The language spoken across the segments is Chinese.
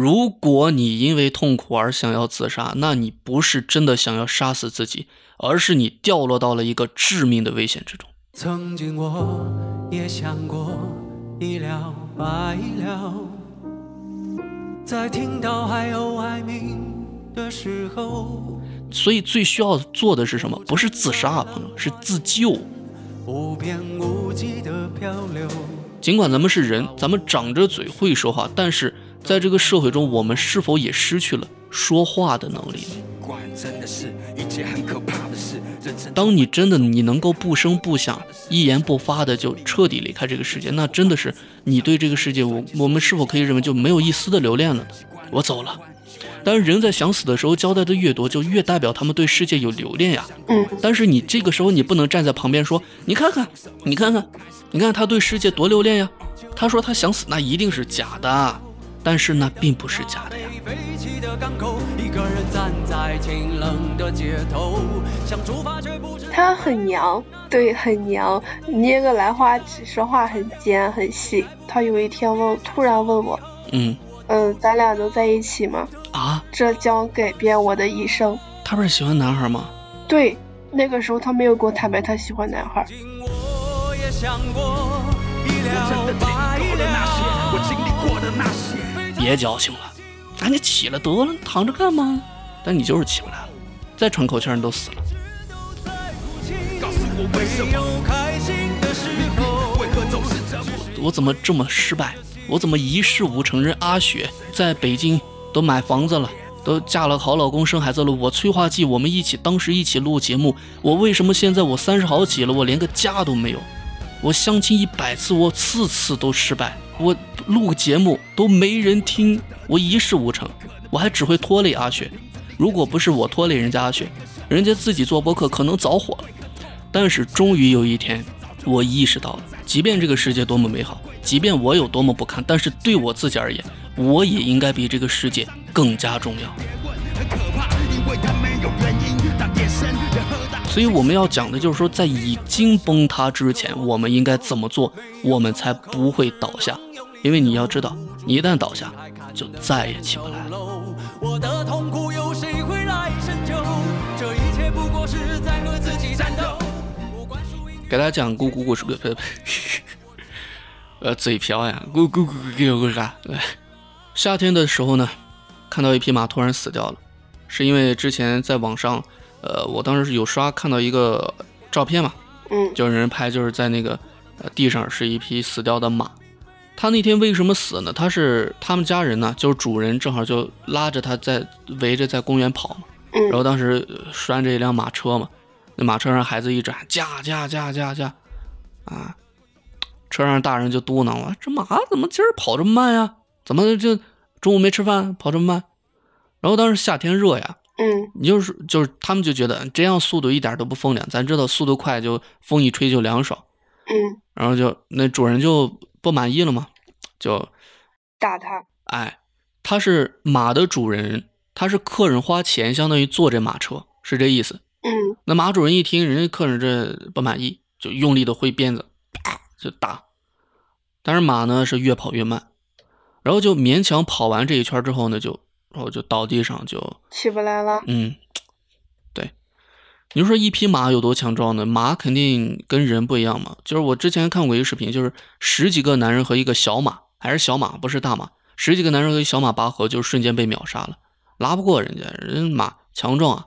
如果你因为痛苦而想要自杀，那你不是真的想要杀死自己，而是你掉落到了一个致命的危险之中。曾经我也想过一了百了，在听到海鸥哀鸣的时候，所以最需要做的是什么？不是自杀啊，朋友，是自救。无边无际的漂流。尽管咱们是人，咱们长着嘴会说话，但是在这个社会中，我们是否也失去了说话的能力呢？管真的是一件很可怕的事。人生当你真的你能够不声不响、一言不发的就彻底离开这个世界，那真的是你对这个世界，我我们是否可以认为就没有一丝的留恋了呢？我走了。但是人在想死的时候交代的越多，就越代表他们对世界有留恋呀。嗯，但是你这个时候你不能站在旁边说，你看看，你看看，你看他对世界多留恋呀。他说他想死，那一定是假的，但是那并不是假的呀。飞起的港口，一个人站在清冷的街头，想出发却不知他很娘，对，很娘，捏个兰花指，说话很尖很细。他有一天问，突然问我，嗯嗯，咱俩能在一起吗？啊，这将改变我的一生。他不是喜欢男孩吗？对，那个时候他没有跟我坦白他喜欢男孩。我也想过一了百了。我经历过的那些。别矫情了，赶紧起来得了，躺着干嘛？但你就是起不来了，再喘口气你都死了。告诉我为什么开心的时候，为何总是这么我怎么这么失败？我怎么一事无成？人阿雪在北京都买房子了，都嫁了好老公，生孩子了。我催化剂，我们一起当时一起录节目，我为什么现在我三十好几了，我连个家都没有？我相亲一百次，我次次都失败。我录个节目都没人听，我一事无成，我还只会拖累阿雪。如果不是我拖累人家阿雪，人家自己做播客可能早火了。但是终于有一天，我意识到了，即便这个世界多么美好，即便我有多么不堪，但是对我自己而言，我也应该比这个世界更加重要。所以我们要讲的就是说，在已经崩塌之前，我们应该怎么做，我们才不会倒下。因为你要知道，你一旦倒下，就再也起不来了。我的痛苦有谁会来深究？这一切不过是在和自己战斗。给大家讲咕咕故事，呸呸呸，呃，嘴瓢呀，咕咕咕咕咕咕啥？来，夏天的时候呢，看到一匹马突然死掉了，是因为之前在网上，呃，我当时是有刷看到一个照片嘛，嗯就有人拍，就是在那个呃地上是一匹死掉的马。他那天为什么死呢？他是他们家人呢，就是主人正好就拉着他在围着在公园跑嘛，然嗯后当时呃拴着一辆马车嘛，那马车上孩子一直喊驾驾驾驾驾，啊，车上大人就嘟囔了：“这马怎么今儿跑这么慢呀？怎么就中午没吃饭跑这么慢？”然后当时夏天热呀，嗯。你就是就是他们就觉得这样速度一点都不风凉，咱知道速度快就风一吹就凉爽，嗯，然后就那主人就不满意了嘛，就打他。哎，他是马的主人，他是客人花钱相当于坐这马车，是这意思。嗯那马主人一听人家客人这不满意，就用力的挥鞭子，啪就打。但是马呢是越跑越慢，然后就勉强跑完这一圈之后呢，就然后就倒地上就起不来了。嗯，对，你说一匹马有多强壮呢？马肯定跟人不一样嘛。就是我之前看过一个视频，就是十几个男人和一个小马，还是小马，不是大马，十几个男人和一小马拔河，就瞬间被秒杀了，拉不过人家，人马强壮啊。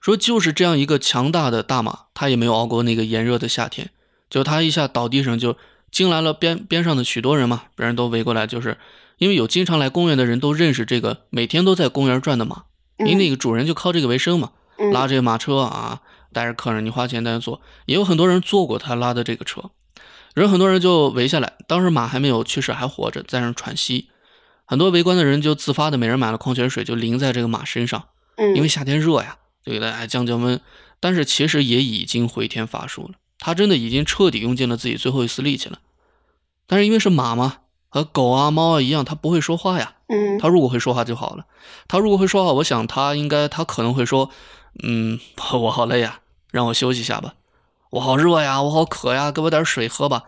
说就是这样一个强大的大马，他也没有熬过那个炎热的夏天，就他一下倒地上，就惊来了边边上的许多人嘛，别人都围过来，就是因为有经常来公园的人都认识这个每天都在公园转的马，因为那个主人就靠这个为生嘛，嗯拉这个马车啊，带着客人，你花钱带人坐，也有很多人坐过他拉的这个车，人很多人就围下来，当时马还没有去世，还活着，在那喘息，很多围观的人就自发的每人买了矿泉水，就淋在这个马身上，嗯，因为夏天热呀，就给它哎降降温，但是其实也已经回天乏术了，他真的已经彻底用尽了自己最后一丝力气了，但是因为是马嘛，和狗啊猫啊一样，它不会说话呀，嗯。它如果会说话就好了。它如果会说话，我想它应该，它可能会说：“嗯，我好累呀，让我休息一下吧。我好热呀，我好渴呀，给我点水喝吧。”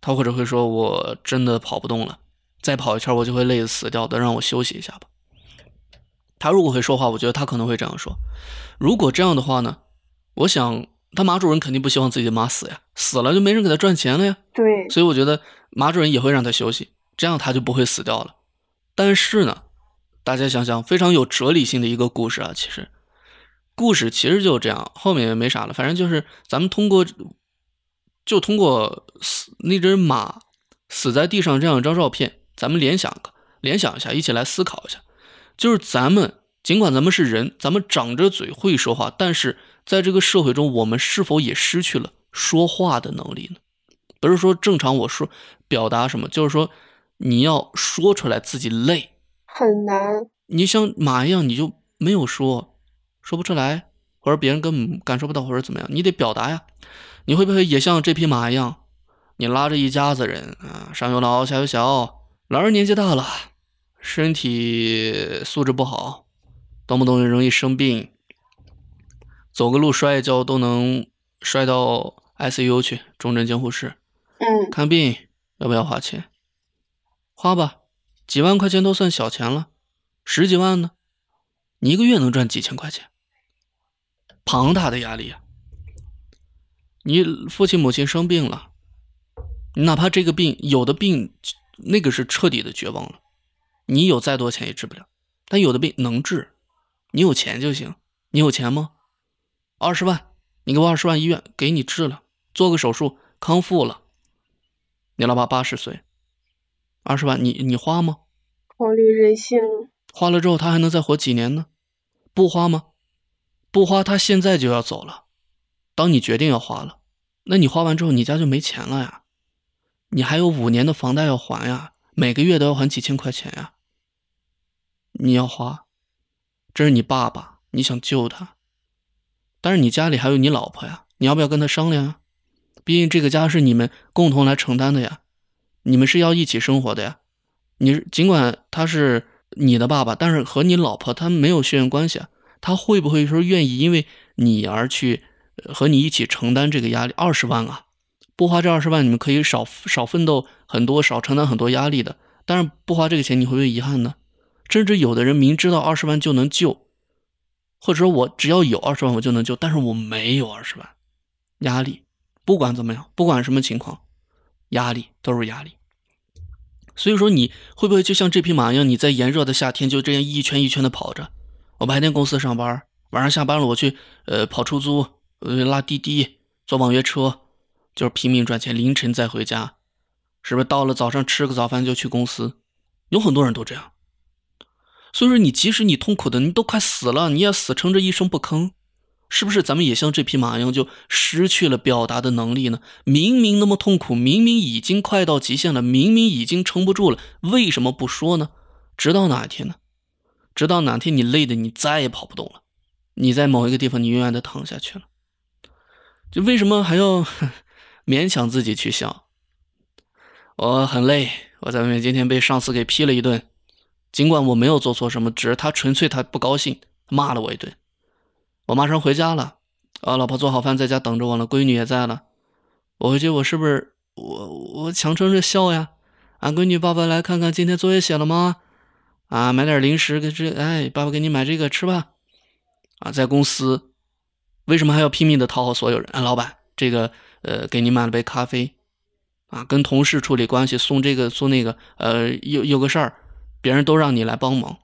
他或者会说：“我真的跑不动了，再跑一圈我就会累死掉的，让我休息一下吧。他如果会说话，我觉得他可能会这样说。如果这样的话呢，我想他马主任肯定不希望自己的马死呀，死了就没人给他赚钱了呀。对，所以我觉得马主任也会让他休息，这样他就不会死掉了。但是呢，大家想想，非常有哲理性的一个故事啊，其实故事其实就这样，后面也没啥了，反正就是咱们通过就通过死那只马死在地上这样一张照片，咱们联想个联想一下，一起来思考一下。就是咱们，尽管咱们是人，咱们长着嘴会说话，但是在这个社会中，我们是否也失去了说话的能力呢？不是说正常我说表达什么，就是说你要说出来自己累，很难。你像马一样，你就没有说，说不出来，或者别人根本感受不到，或者怎么样，你得表达呀。你会不会也像这匹马一样，你拉着一家子人啊，上有老下有小，老人年纪大了。身体素质不好，动不动就容易生病，走个路摔一跤都能摔到 ICU 去，重症监护室。嗯，看病要不要花钱？花吧，几万块钱都算小钱了，十几万呢？你一个月能赚几千块钱？庞大的压力啊！你父亲母亲生病了，哪怕这个病有的病，那个是彻底的绝望了。你有再多钱也治不了，但有的病能治，你有钱就行。你有钱吗？二十万，你给我二十万，医院给你治了，做个手术康复了。你老爸八十岁，二十万，你你花吗？考虑人性。花了之后他还能再活几年呢？不花吗？不花，他现在就要走了。当你决定要花了，那你花完之后你家就没钱了呀？你还有五年的房贷要还呀？每个月都要还几千块钱呀？你要花，这是你爸爸，你想救他，但是你家里还有你老婆呀，你要不要跟他商量啊？毕竟这个家是你们共同来承担的呀，你们是要一起生活的呀。你尽管他是你的爸爸，但是和你老婆他没有血缘关系啊，他会不会说愿意因为你而去和你一起承担这个压力？二十万啊，不花这二十万，你们可以少少奋斗很多，少承担很多压力的。但是不花这个钱，你会不会遗憾呢？甚至有的人明知道二十万就能救，或者说我只要有二十万我就能救，但是我没有二十万，压力，不管怎么样，不管什么情况，压力都是压力。所以说你会不会就像这匹马一样，你在炎热的夏天就这样一圈一圈的跑着？我白天公司上班，晚上下班了我去呃跑出租，呃拉滴滴，坐网约车，就是拼命赚钱，凌晨再回家，是不是到了早上吃个早饭就去公司？有很多人都这样。所以说，你即使你痛苦的，你都快死了，你也死撑着一声不吭，是不是？咱们也像这匹马一样，就失去了表达的能力呢？明明那么痛苦，明明已经快到极限了，明明已经撑不住了，为什么不说呢？直到哪一天呢？直到哪天你累的你再也跑不动了，你在某一个地方你永远的躺下去了，就为什么还要 勉强自己去笑？我很累，我在外面今天被上司给批了一顿。尽管我没有做错什么，只是他纯粹他不高兴，骂了我一顿。我马上回家了，啊，老婆做好饭在家等着我了，闺女也在了。我回去我是不是我我强撑着笑呀？俺闺女，爸爸来看看今天作业写了吗？啊，买点零食给这，哎，爸爸给你买这个吃吧。啊，在公司为什么还要拼命的讨好所有人？啊，老板，这个呃，给你买了杯咖啡。啊，跟同事处理关系，送这个送那个，呃，有有个事儿。别人都让你来帮忙，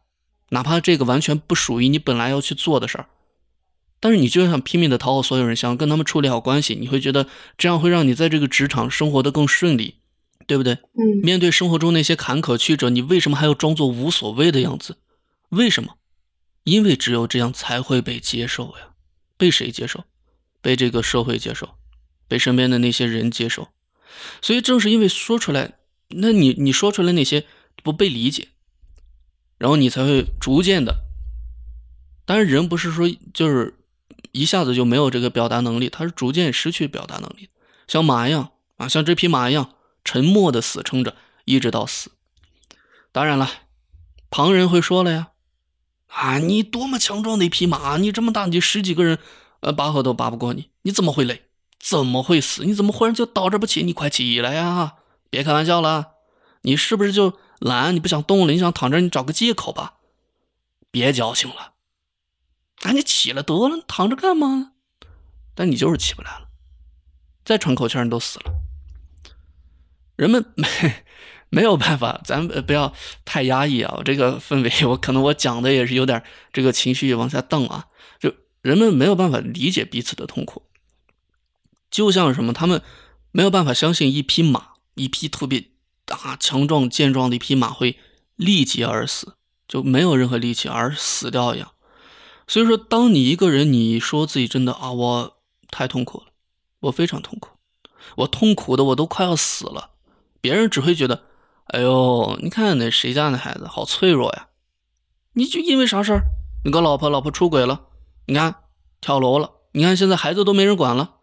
哪怕这个完全不属于你本来要去做的事儿，但是你就想拼命的讨好所有人，想跟他们处理好关系，你会觉得这样会让你在这个职场生活的更顺利，对不对？嗯。面对生活中那些坎坷曲折，你为什么还要装作无所谓的样子？为什么？因为只有这样才会被接受呀。被谁接受？被这个社会接受，被身边的那些人接受。所以正是因为说出来，那你你说出来那些不被理解。然后你才会逐渐的，当然人不是说就是一下子就没有这个表达能力，他是逐渐失去表达能力，像马一样啊，像这匹马一样沉默的死撑着，一直到死。当然了，旁人会说了呀，啊，你多么强壮的一匹马，你这么大，你十几个人呃拔河都拔不过你，你怎么会累？怎么会死？你怎么忽然就倒着不起？你快起来呀！别开玩笑了，你是不是就懒，你不想动了，你想躺着，你找个借口吧，别矫情了。赶紧起来得了，躺着干嘛？但你就是起不来了，再喘口气你都死了。人们没没有办法，咱不要太压抑啊！这个氛围，我可能我讲的也是有点这个情绪往下荡啊。就人们没有办法理解彼此的痛苦，就像什么，他们没有办法相信一匹马，一匹特别大、强壮、健壮的一匹马会立即而死，就没有任何力气而死掉一样。所以说，当你一个人你说自己真的啊，我太痛苦了，我非常痛苦，我痛苦的我都快要死了，别人只会觉得，哎呦，你看那谁家那孩子好脆弱呀，你就因为啥事儿？你个老婆，老婆出轨了，你看跳楼了，你看现在孩子都没人管了，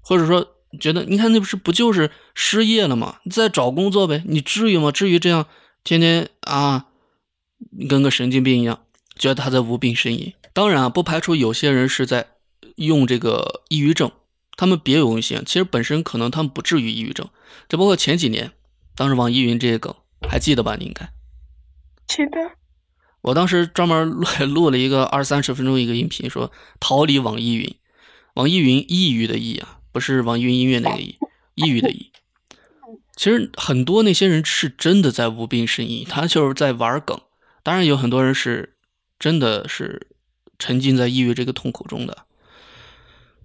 或者说觉得，你看那不是不就是失业了吗？你再找工作呗，你至于吗？至于这样天天啊，跟个神经病一样，觉得他在无病呻吟。当然啊，不排除有些人是在用这个抑郁症，他们别有用心。其实本身可能他们不至于抑郁症，只不过前几年，当时网易云这些梗还记得吧？你应该记得。我当时专门录 录了一个二三十分钟一个音频，说逃离网易云，网易云抑郁的抑啊，不是网易云音乐那个抑，抑郁的抑。其实很多那些人是真的在无病呻吟，他就是在玩梗。当然有很多人是真的是。沉浸在抑郁这个痛苦中的，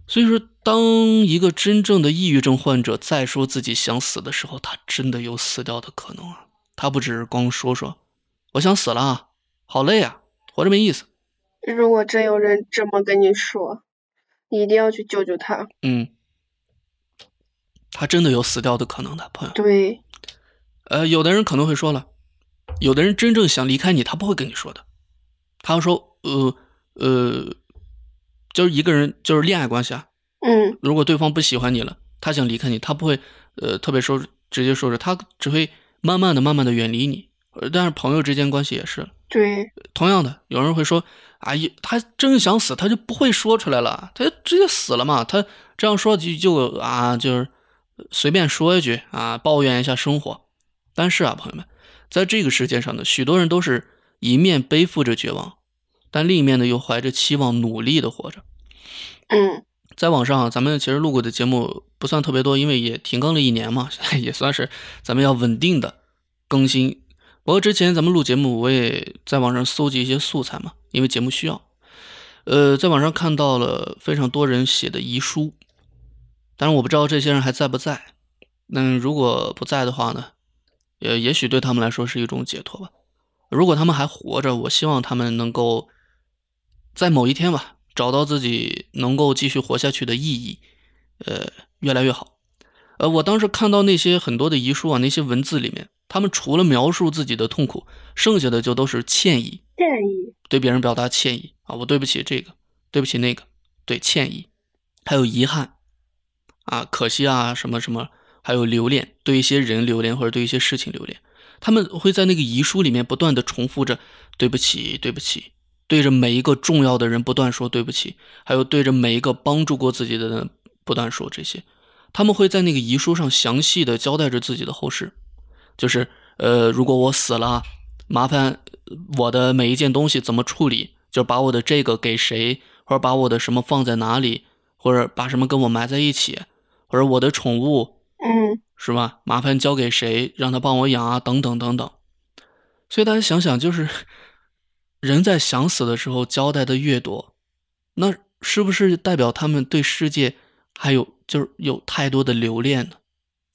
所以说，当一个真正的抑郁症患者再说自己想死的时候，他真的有死掉的可能啊！他不只是光说说我想死了，好累啊，活着没意思。如果真有人这么跟你说，你一定要去救救他。嗯，他真的有死掉的可能的，朋友。对。呃，有的人可能会说了，有的人真正想离开你，他不会跟你说的，他会说，呃。呃，就是一个人，就是恋爱关系啊。嗯，如果对方不喜欢你了，他想离开你，他不会呃特别说直接说着，他只会慢慢的、慢慢的远离你。但是朋友之间关系也是。对，同样的，有人会说，啊，他真想死，他就不会说出来了，他就直接死了嘛。他这样说就就啊，就是随便说一句啊，抱怨一下生活。但是啊，朋友们，在这个世界上呢，许多人都是一面背负着绝望。但另一面呢，又怀着期望，努力的活着。嗯，在网上，咱们其实录过的节目不算特别多，因为也停更了一年嘛，也算是咱们要稳定的更新。不过之前咱们录节目，我也在网上搜集一些素材嘛，因为节目需要。呃，在网上看到了非常多人写的遗书，但是我不知道这些人还在不在。那如果不在的话呢，也也许对他们来说是一种解脱吧。如果他们还活着，我希望他们能够。在某一天吧，找到自己能够继续活下去的意义，呃，越来越好。呃，我当时看到那些很多的遗书啊，那些文字里面，他们除了描述自己的痛苦，剩下的就都是歉意，歉意，对别人表达歉意啊，我对不起这个，对不起那个，对歉意，还有遗憾啊，可惜啊，什么什么，还有留恋，对一些人留恋或者对一些事情留恋，他们会在那个遗书里面不断的重复着对不起，对不起。对着每一个重要的人不断说对不起，还有对着每一个帮助过自己的人不断说这些，他们会在那个遗书上详细的交代着自己的后事，就是呃，如果我死了，麻烦我的每一件东西怎么处理，就把我的这个给谁，或者把我的什么放在哪里，或者把什么跟我埋在一起，或者我的宠物，嗯，是吧？麻烦交给谁，让他帮我养啊，等等等等。所以大家想想，就是。人在想死的时候交代的越多，那是不是代表他们对世界还有就是有太多的留恋呢？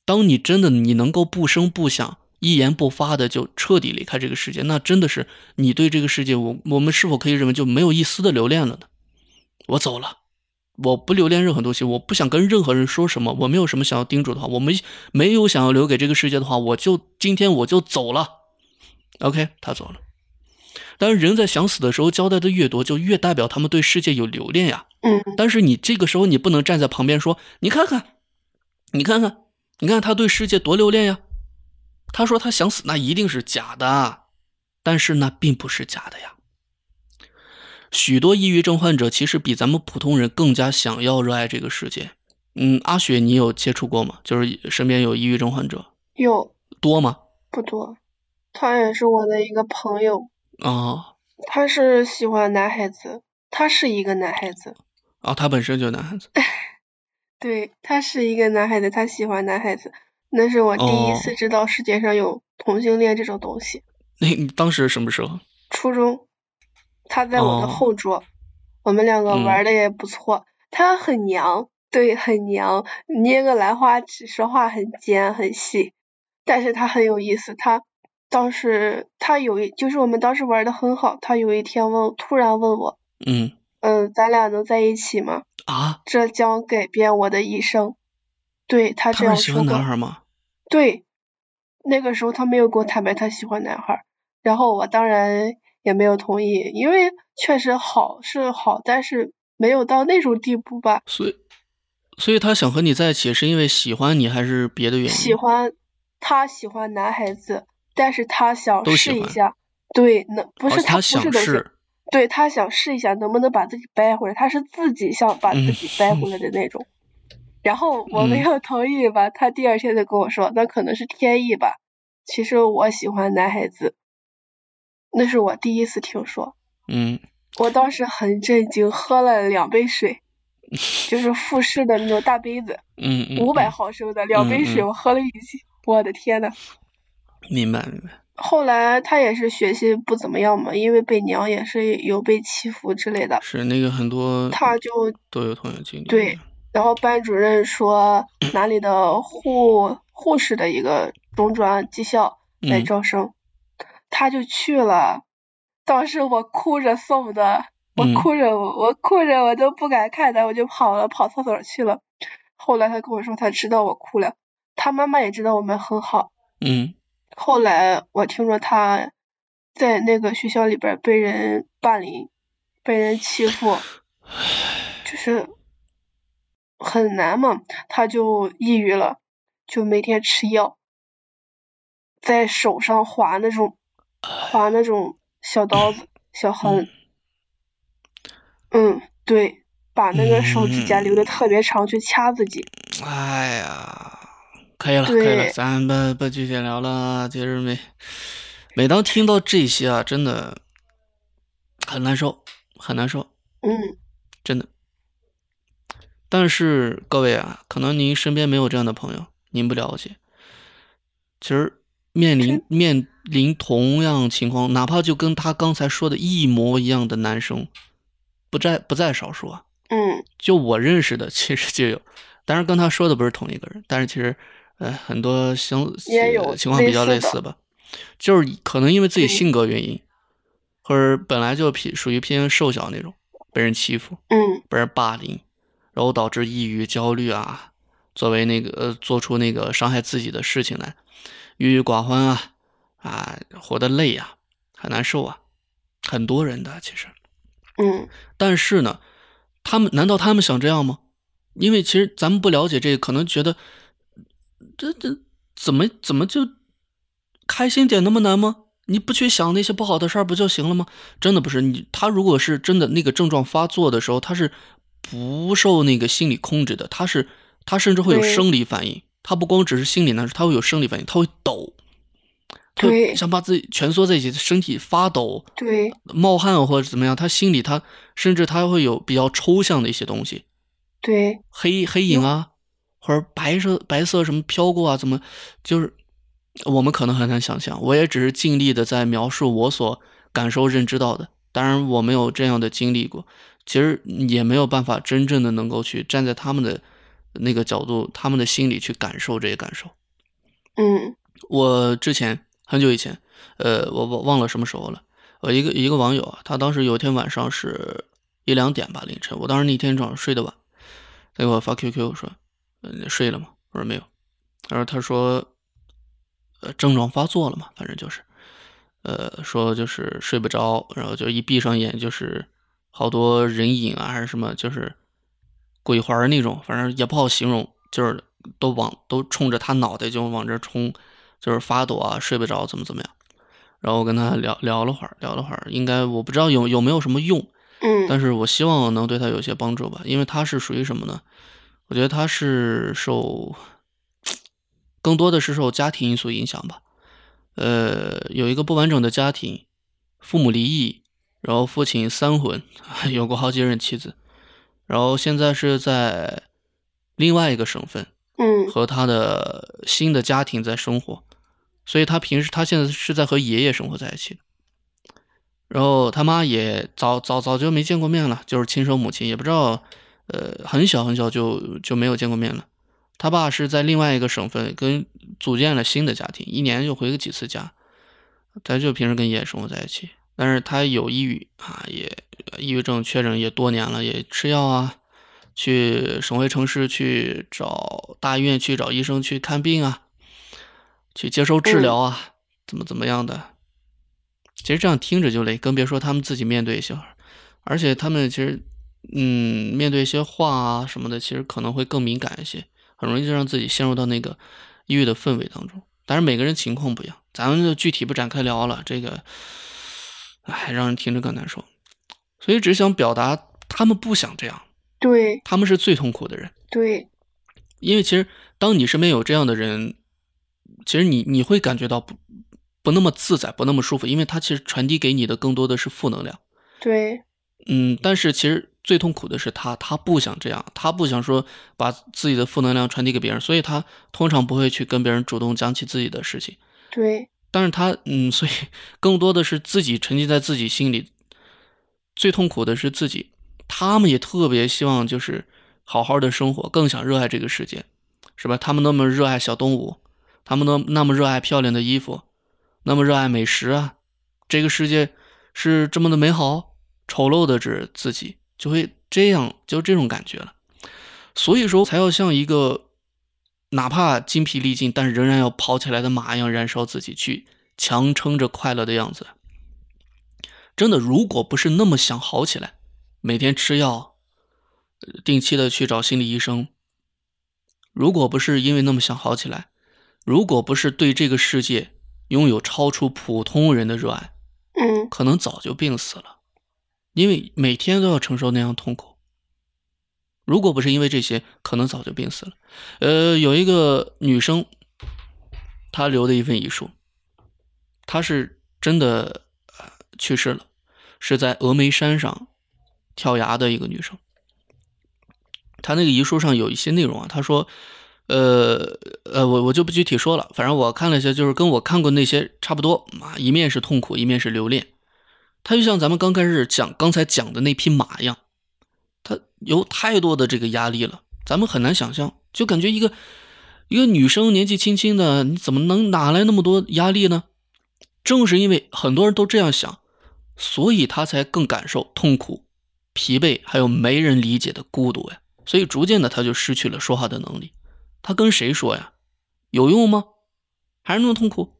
当你真的你能够不声不响、一言不发的就彻底离开这个世界，那真的是你对这个世界，我我们是否可以认为就没有一丝的留恋了呢？我走了，我不留恋任何东西，我不想跟任何人说什么，我没有什么想要叮嘱的话，我没没有想要留给这个世界的话，我就今天我就走了。OK，他走了。但是人在想死的时候交代的越多，就越代表他们对世界有留恋呀。嗯。但是你这个时候你不能站在旁边说：“你看看，你看看，你看他对世界多留恋呀。”他说他想死，那一定是假的。但是那并不是假的呀。许多抑郁症患者其实比咱们普通人更加想要热爱这个世界。嗯，阿雪，你有接触过吗？就是身边有抑郁症患者？有。多吗？不多。他也是我的一个朋友，啊他是喜欢男孩子，他是一个男孩子，哦，他本身就男孩子。对，他是一个男孩子，他喜欢男孩子，那是我第一哦次知道世界上有同性恋这种东西。那你当时什么时候？初中，他在我的哦后桌，我们两个嗯玩的也不错。他很娘，对，很娘，捏个兰花指，说话很尖很细，但是他很有意思。他当时他有一，就是我们当时玩的很好。他有一天问，突然问我，嗯嗯，咱俩能在一起吗？啊，这将改变我的一生。对他这样他是喜欢。男孩吗？对，那个时候他没有跟我坦白他喜欢男孩，然后我当然也没有同意，因为确实好是好，但是没有到那种地步吧。所以，所以他想和你在一起是因为喜欢你，还是别的原因？喜欢他喜欢男孩子，但是他想试一下，对，能不哦是不他不是都是，试。对他想试一下能不能把自己掰回来，他是自己想把自己掰回来的那种。然后 我没嗯有同意吧，他第二天就跟我说，那可能是天意吧。其实我喜欢男孩子，那是我第一次听说，嗯我当时很震惊，喝了两杯水，就是富士的那种大杯子，五百嗯毫升的两杯水，我喝了一起，我的天呐。明白明白。后来他也是学习不怎么样嘛，因为被娘也是有被欺负之类的，是那个很多他就都有同样经历。对，然后班主任说 哪里的护护士的一个中专技校来嗯招生，他就去了。当时我哭着送的，我嗯哭着我我哭着我都不敢看他，我就跑了跑厕所去了。后来他跟我说他知道我哭了，他妈妈也知道我们很好。嗯后来我听说他在那个学校里边被人霸凌，被人欺负，就是很难嘛，他就抑郁了，就每天吃药，在手上划那种划那种小刀子、小痕，嗯，对，把那个手指甲留的特别长，去掐自己。哎呀，可以了，可以了，咱不不具体聊了。其实每每当听到这些啊，真的很难受，很难受，嗯真的。但是各位啊，可能您身边没有这样的朋友，您不了解。其实面临面临同样情况，哪怕就跟他刚才说的一模一样的男生，不在不在少数啊。嗯就我认识的，其实就有，当然跟他说的不是同一个人，但是其实，呃，很多相也有呃情况比较类类似吧，就是可能因为自己嗯性格原因，或者本来就偏属于偏瘦小那种，被人欺负，嗯被人霸凌，然后导致抑郁、焦虑啊，作为那个呃做出那个伤害自己的事情来，郁郁寡欢啊，啊，活得累啊，很难受啊，很多人的其实。嗯但是呢，他们难道他们想这样吗？因为其实咱们不了解这个，可能觉得这这怎么怎么就开心点那么难吗？你不去想那些不好的事儿不就行了吗？真的不是你，他如果是真的那个症状发作的时候，他是不受那个心理控制的，他是他甚至会有生理反应，他不光只是心理难受，他会有生理反应，他会抖，他会对。想把自己蜷缩在一起，身体发抖，对。冒汗或者怎么样，他心里他甚至他会有比较抽象的一些东西，对。黑黑影啊，或者白色白色什么飘过啊，怎么就是我们可能很难想象。我也只是尽力的在描述我所感受认知到的，当然我没有这样的经历过，其实也没有办法真正的能够去站在他们的那个角度，他们的心里去感受这些感受。嗯我之前很久以前，呃，我我忘了什么时候了。我一个一个网友啊，他当时有一天晚上是一两点吧，凌晨。我当时那天早上睡得晚，他给我发 QQ 说：“呃，你睡了吗？”我说没有。然后他说，呃，症状发作了嘛，反正就是，呃，说就是睡不着，然后就一闭上眼就是好多人影啊，还是什么，就是鬼魂那种，反正也不好形容，就是都往都冲着他脑袋就往这冲，就是发抖啊，睡不着，怎么怎么样。然后我跟他聊聊了会儿，聊了会儿，应该我不知道有有没有什么用，嗯但是我希望能对他有些帮助吧，因为他是属于什么呢？我觉得他是受，更多的是受家庭因素影响吧。呃，有一个不完整的家庭，父母离异，然后父亲三婚，有过好几任妻子，然后现在是在另外一个省份嗯和他的新的家庭在生活，所以他平时他现在是在和爷爷生活在一起的。然后他妈也早早早就没见过面了，就是亲生母亲，也不知道，呃，很小很小就就没有见过面了。他爸是在另外一个省份跟组建了新的家庭，一年就回个几次家，他就平时跟爷爷生活在一起。但是他有抑郁啊，也抑郁症确诊也多年了，也吃药啊，去省会城市去找大医院去找医生去看病啊，去接受治疗啊，怎么怎么样的。其实这样听着就累，更别说他们自己面对一些，而且他们其实，嗯，面对一些话啊什么的，其实可能会更敏感一些，很容易就让自己陷入到那个抑郁的氛围当中。但是每个人情况不一样，咱们就具体不展开聊了。这个，哎，让人听着更难受。所以只想表达，他们不想这样，对他们是最痛苦的人。对，因为其实当你身边有这样的人，其实你你会感觉到不不那么自在，不那么舒服，因为他其实传递给你的更多的是负能量。对嗯，但是其实最痛苦的是他，他不想这样，他不想说把自己的负能量传递给别人，所以他通常不会去跟别人主动讲起自己的事情。对但是他，嗯，所以 更多的是自己沉浸在自己心里，最痛苦的是自己。他们也特别希望就是好好的生活，更想热爱这个世界，是吧？他们那么热爱小动物，他们那那么热爱漂亮的衣服，那么热爱美食啊，这个世界是这么的美好，丑陋的指自己，就会这样，就这种感觉了。所以说，才要像一个哪怕精疲力尽，但是仍然要跑起来的马一样燃烧自己，去强撑着快乐的样子。真的，如果不是那么想好起来，每天吃药，呃定期的去找心理医生，如果不是因为那么想好起来，如果不是对这个世界拥有超出普通人的热爱，嗯可能早就病死了，因为每天都要承受那样痛苦。如果不是因为这些，可能早就病死了。呃，有一个女生，她留的一份遗书，她是真的去世了，是在峨眉山上跳崖的一个女生。她那个遗书上有一些内容啊，她说，呃呃，我我就不具体说了，反正我看了一下，就是跟我看过那些差不多啊，一面是痛苦，一面是留恋。他就像咱们刚开始讲刚才讲的那匹马一样，他有太多的这个压力了，咱们很难想象，就感觉一个一个女生年纪轻轻的，你怎么能哪来那么多压力呢？正是因为很多人都这样想，所以她才更感受痛苦、疲惫，还有没人理解的孤独呀。所以逐渐的，她就失去了说话的能力。她跟谁说呀？有用吗？还是那么痛苦？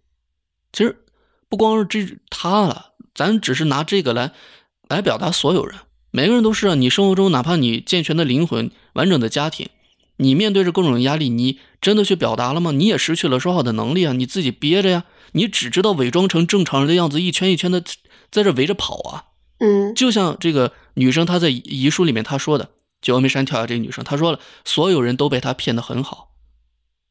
其实不光是这她了，咱只是拿这个来来表达所有人，每个人都是啊。你生活中哪怕你健全的灵魂、完整的家庭，你面对着各种压力，你真的去表达了吗？你也失去了说话的能力啊，你自己憋着呀，你只知道伪装成正常人的样子，一圈一圈的在这围着跑啊。嗯就像这个女生她在遗书里面她说的，就峨眉山跳崖这个女生，她说了，所有人都被她骗得很好，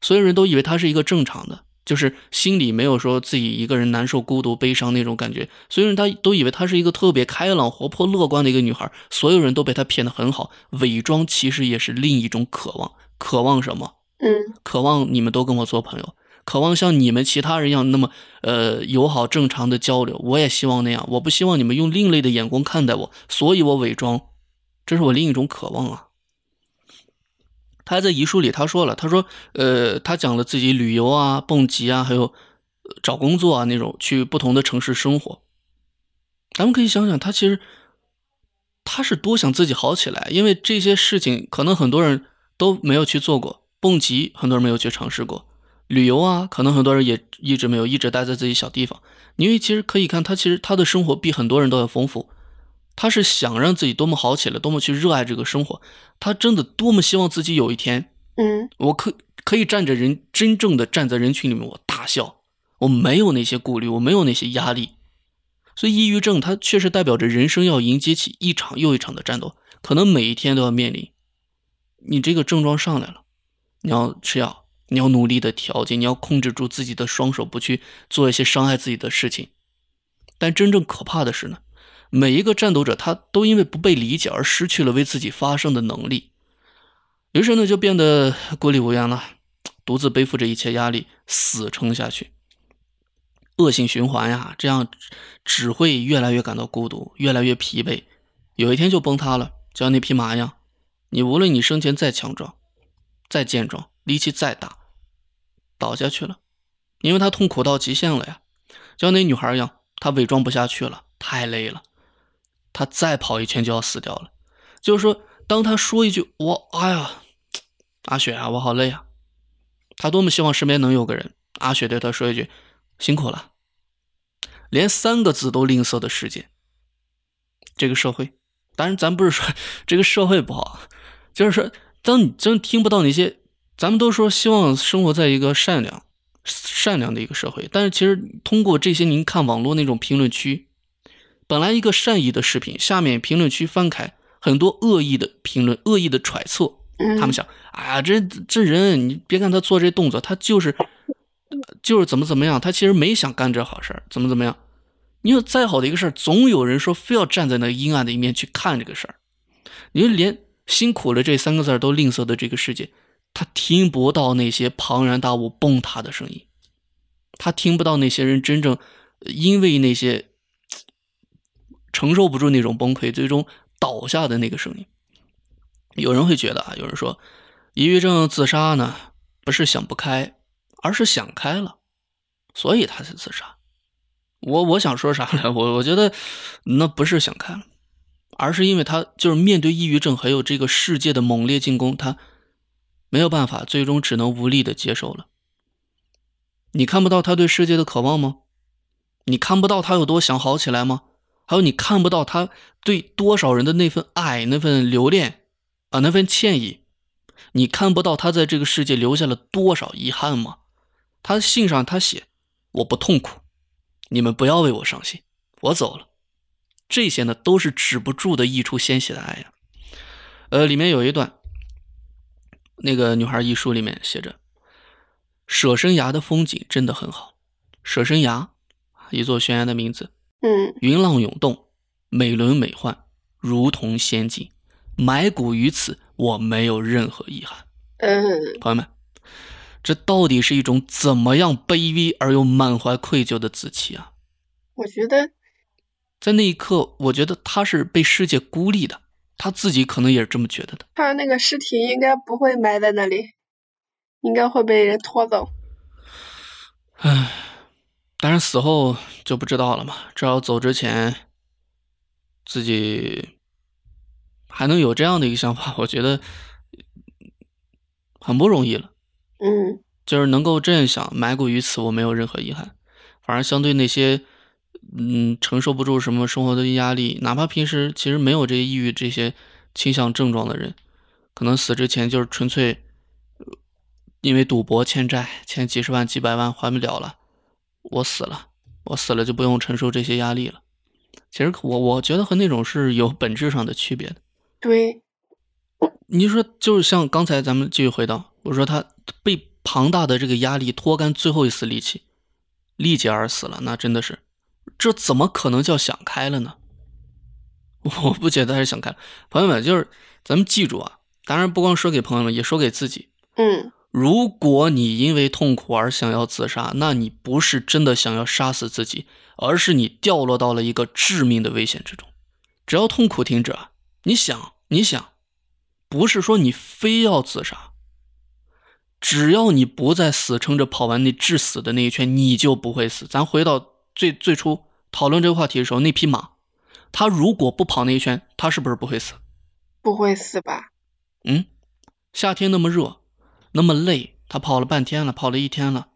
所有人都以为她是一个正常的，就是心里没有说自己一个人难受、孤独、悲伤那种感觉，所有人他都以为她是一个特别开朗、活泼、乐观的一个女孩，所有人都被她骗得很好，伪装其实也是另一种渴望，渴望什么？嗯渴望你们都跟我做朋友，渴望像你们其他人一样那么呃友好正常的交流。我也希望那样，我不希望你们用另类的眼光看待我，所以我伪装，这是我另一种渴望啊。他还在遗书里他说了，他说呃，他讲了自己旅游啊、蹦极啊，还有找工作啊那种去不同的城市生活。咱们可以想想，他其实他是多想自己好起来，因为这些事情可能很多人都没有去做过。蹦极，很多人没有去尝试过；旅游啊，可能很多人也一直没有，一直待在自己小地方。因为其实可以看，他其实他的生活比很多人都要丰富。他是想让自己多么好起来，多么去热爱这个生活。他真的多么希望自己有一天，嗯我可可以站着人，真正的站在人群里面，我大笑，我没有那些顾虑，我没有那些压力。所以，抑郁症它确实代表着人生要迎接起一场又一场的战斗，可能每一天都要面临。你这个症状上来了，你要吃药，你要努力的调节，你要控制住自己的双手，不去做一些伤害自己的事情。但真正可怕的是呢，每一个战斗者他都因为不被理解而失去了为自己发声的能力，于是呢就变得孤立无援了，独自背负着一切压力死撑下去。恶性循环呀，这样只会越来越感到孤独，越来越疲惫，有一天就崩塌了，就像那匹马一样。你无论你生前再强壮、再健壮、力气再大，倒下去了，因为他痛苦到极限了呀，就像那女孩一样，她伪装不下去了，太累了，他再跑一圈就要死掉了。就是说，当他说一句“我哎呀，阿雪啊，我好累啊”，他多么希望身边能有个人，阿雪对他说一句。辛苦了，连三个字都吝啬的世界，这个社会，当然咱不是说这个社会不好，就是说，当你真听不到那些，咱们都说希望生活在一个善良、善良的一个社会，但是其实通过这些，您看网络那种评论区，本来一个善意的视频，下面评论区翻开很多恶意的评论、恶意的揣测，他们想，哎呀，这这人，你别看他做这动作，他就是。就是怎么怎么样，他其实没想干这好事儿，怎么怎么样？你说再好的一个事儿，总有人说非要站在那阴暗的一面去看这个事儿。你说连辛苦了这三个字都吝啬的这个世界，他听不到那些庞然大物崩塌的声音，他听不到那些人真正因为那些承受不住那种崩溃，最终倒下的那个声音。有人会觉得啊，有人说，抑郁症自杀呢，不是想不开。而是想开了，所以他才自杀。我我想说啥呢？我我觉得那不是想开了，而是因为他就是面对抑郁症还有这个世界的猛烈进攻，他没有办法，最终只能无力的接受了。你看不到他对世界的渴望吗？你看不到他有多想好起来吗？还有你看不到他对多少人的那份爱、那份留恋啊、那份歉意？你看不到他在这个世界留下了多少遗憾吗？他信上他写：“我不痛苦，你们不要为我伤心，我走了。”这些呢都是止不住的溢出鲜血的爱呀。呃，里面有一段，那个女孩遗书里面写着：“舍身崖的风景真的很好，舍身崖，一座悬崖的名字。嗯，云浪涌动，美轮美奂，如同仙境。埋骨于此，我没有任何遗憾。”嗯，朋友们。这到底是一种怎么样卑微而又满怀愧疚的自欺啊？我觉得，在那一刻，我觉得他是被世界孤立的，他自己可能也是这么觉得的。他那个尸体应该不会埋在那里，应该会被人拖走。唉，但是死后就不知道了嘛。至少走之前，自己还能有这样的一个想法，我觉得很不容易了。嗯，就是能够这样想，埋骨于此，我没有任何遗憾。反而相对那些，嗯，承受不住什么生活的压力，哪怕平时其实没有这些抑郁这些倾向症状的人，可能死之前就是纯粹因为赌博欠债，欠几十万、几百万还不了了，我死了，我死了就不用承受这些压力了。其实我我觉得和那种是有本质上的区别的。对，你说就是像刚才咱们继续回到。我说他被庞大的这个压力拖干最后一丝力气，力竭而死了，那真的是，这怎么可能叫想开了呢？我不觉得他是想开了。朋友们，就是咱们记住啊，当然不光说给朋友们，也说给自己。嗯，如果你因为痛苦而想要自杀，那你不是真的想要杀死自己，而是你掉落到了一个致命的危险之中。只要痛苦停止啊，你想，你想，不是说你非要自杀。只要你不再死撑着跑完那致死的那一圈，你就不会死。咱回到最最初讨论这个话题的时候，那匹马，它如果不跑那一圈，它是不是不会死？不会死吧？嗯，夏天那么热，那么累，他跑了半天了，跑了一天了，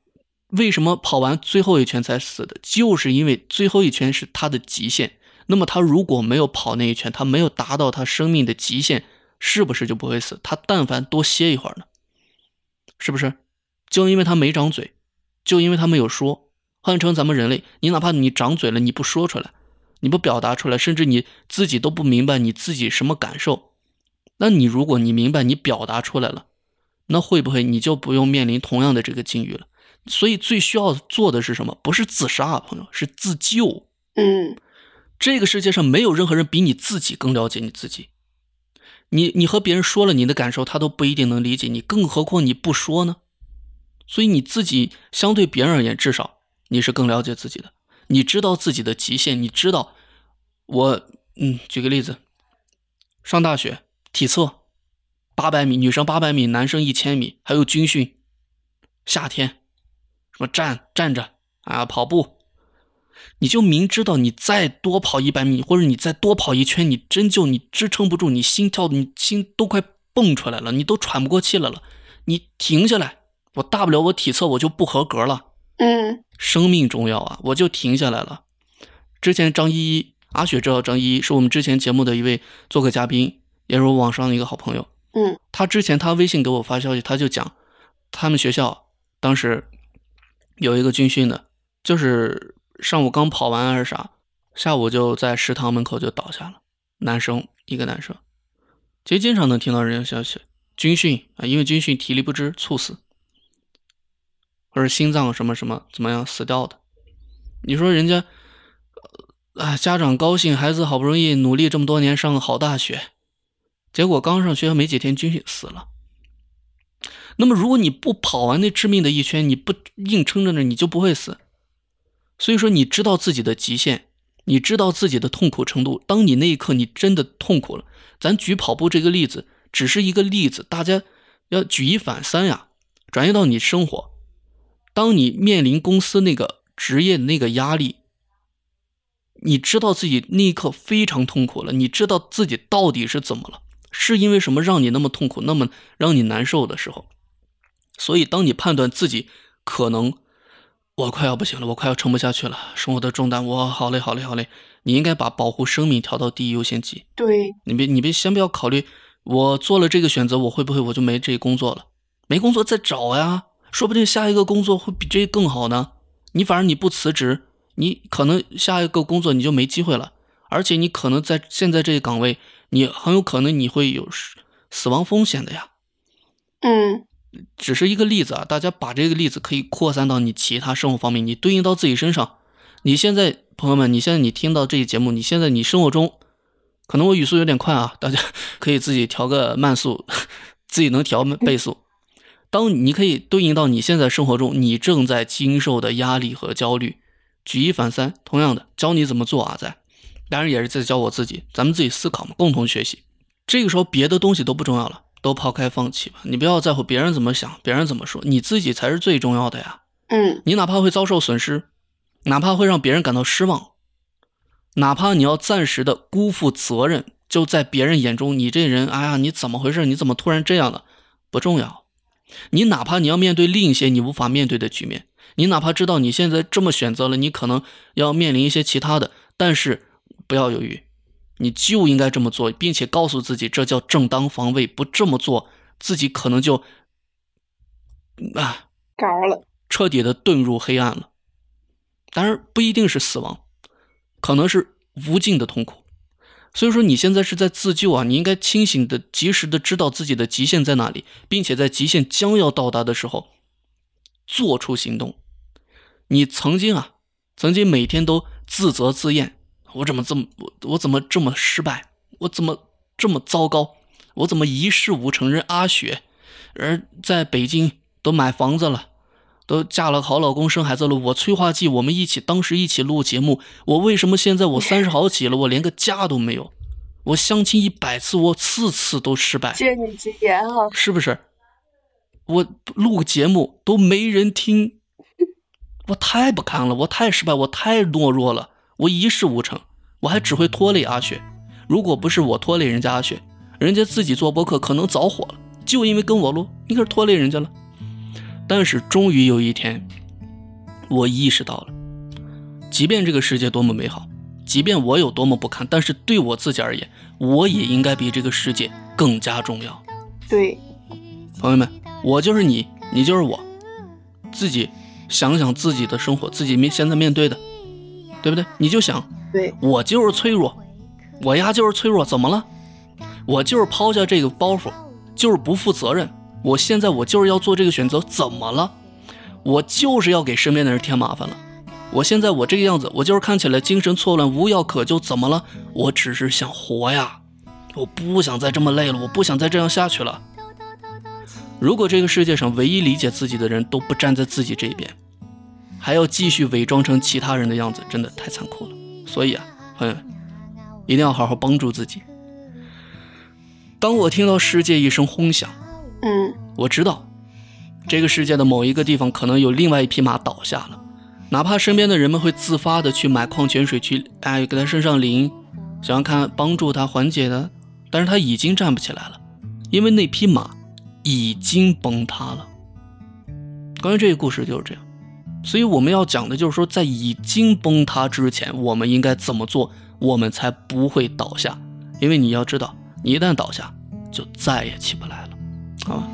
为什么跑完最后一圈才死的？就是因为最后一圈是他的极限。那么他如果没有跑那一圈，他没有达到他生命的极限，是不是就不会死？他但凡多歇一会儿呢？是不是？就因为他没长嘴，就因为他没有说。换成咱们人类，你哪怕你长嘴了，你不说出来，你不表达出来，甚至你自己都不明白你自己什么感受。那你如果你明白，你表达出来了，那会不会你就不用面临同样的这个境遇了？所以最需要做的是什么？不是自杀，朋友，是自救。嗯这个世界上没有任何人比你自己更了解你自己。你你和别人说了你的感受，他都不一定能理解你，更何况你不说呢？所以你自己相对别人而言，至少你是更了解自己的。你知道自己的极限，你知道我嗯，举个例子，上大学体测八百米，女生八百米，男生一千米，还有军训，夏天什么站站着啊，跑步，你就明知道你再多跑一百米，或者你再多跑一圈，你真就你支撑不住，你心跳，你心都快蹦出来了，你都喘不过气来了，你停下来，我大不了我体测我就不合格了。嗯生命重要啊，我就停下来了。之前张依依，阿雪知道张依依是我们之前节目的一位做客嘉宾，也是我网上的一个好朋友。嗯他之前他微信给我发消息，他就讲他们学校当时有一个军训的，就是上午刚跑完还是啥，下午就在食堂门口就倒下了，男生一个男生。其实经常能听到人家消息，军训啊，因为军训体力不支猝死，或者心脏什么什么怎么样死掉的。你说人家，啊，家长高兴，孩子好不容易努力这么多年上个好大学，结果刚上学校没几天军训死了。那么如果你不跑完那致命的一圈，你不硬撑着呢，你就不会死。所以说，你知道自己的极限，你知道自己的痛苦程度。当你那一刻你真的痛苦了，咱举跑步这个例子，只是一个例子，大家要举一反三呀，转移到你生活。当你面临公司那个职业那个压力，你知道自己那一刻非常痛苦了，你知道自己到底是怎么了，是因为什么让你那么痛苦，那么让你难受的时候，所以当你判断自己可能我快要不行了，我快要撑不下去了，生活的重担，我好累好累好累，你应该把保护生命调到第一优先级。对，你别你别先不要考虑，我做了这个选择，我会不会我就没这工作了？没工作再找呀，说不定下一个工作会比这更好呢。你反正你不辞职，你可能下一个工作你就没机会了，而且你可能在现在这个岗位，你很有可能你会有死死亡风险的呀。嗯只是一个例子啊，大家把这个例子可以扩散到你其他生活方面，你对应到自己身上。你现在朋友们，你现在你听到这期节目，你现在你生活中，可能我语速有点快啊，大家 可以自己调个慢速，自己能调倍速。当你可以对应到你现在生活中你正在经受的压力和焦虑，举一反三，同样的教你怎么做啊，在，当然也是在教我自己，咱们自己思考嘛，共同学习。这个时候别的东西都不重要了。都抛开放弃吧，你不要在乎别人怎么想，别人怎么说，你自己才是最重要的呀。嗯你哪怕会遭受损失，哪怕会让别人感到失望，哪怕你要暂时的辜负责任，就在别人眼中，你这人，哎呀，你怎么回事？你怎么突然这样了？不重要。你哪怕你要面对另一些你无法面对的局面，你哪怕知道你现在这么选择了，你可能要面临一些其他的，但是不要犹豫。你就应该这么做，并且告诉自己这叫正当防卫。不这么做，自己可能就啊着了。彻底的遁入黑暗了。当然不一定是死亡，可能是无尽的痛苦。所以说你现在是在自救啊，你应该清醒的、及时的知道自己的极限在哪里，并且在极限将要到达的时候做出行动。你曾经啊，曾经每天都自责自厌。我怎么这么我我怎么这么失败？我怎么这么糟糕？我怎么一事无成？人阿雪，人在北京都买房子了，都嫁了好老公，生孩子了。我催化剂，我们一起当时一起录节目。我为什么现在我三十好几了，我连个家都没有？我相亲一百次，我次次都失败。借你吉言啊！是不是？我录个节目都没人听，我太不堪了，我太失败，我太懦弱了。我一事无成，我还只会拖累阿雪。如果不是我拖累人家阿雪，人家自己做播客可能早火了。就因为跟我录，你可是拖累人家了。但是终于有一天，我意识到了，即便这个世界多么美好，即便我有多么不堪，但是对我自己而言，我也应该比这个世界更加重要。对，朋友们，我就是你，你就是我，自己想想自己的生活，自己面现在面对的。对不对？你就想，对我就是脆弱，我呀就是脆弱，怎么了？我就是抛下这个包袱，就是不负责任，我现在我就是要做这个选择，怎么了？我就是要给身边的人添麻烦了。我现在我这个样子，我就是看起来精神错乱、无药可救，怎么了？我只是想活呀，我不想再这么累了，我不想再这样下去了。如果这个世界上唯一理解自己的人都不站在自己这边，还要继续伪装成其他人的样子，真的太残酷了。所以啊，朋友们，一定要好好帮助自己。当我听到世界一声轰响，嗯我知道这个世界的某一个地方可能有另外一匹马倒下了，哪怕身边的人们会自发的去买矿泉水去，哎，给他身上淋，想要看帮助他缓解的，但是他已经站不起来了，因为那匹马已经崩塌了。关于这个故事就是这样，所以我们要讲的就是说，在已经崩塌之前，我们应该怎么做，我们才不会倒下。因为你要知道，你一旦倒下，就再也起不来了，好吧？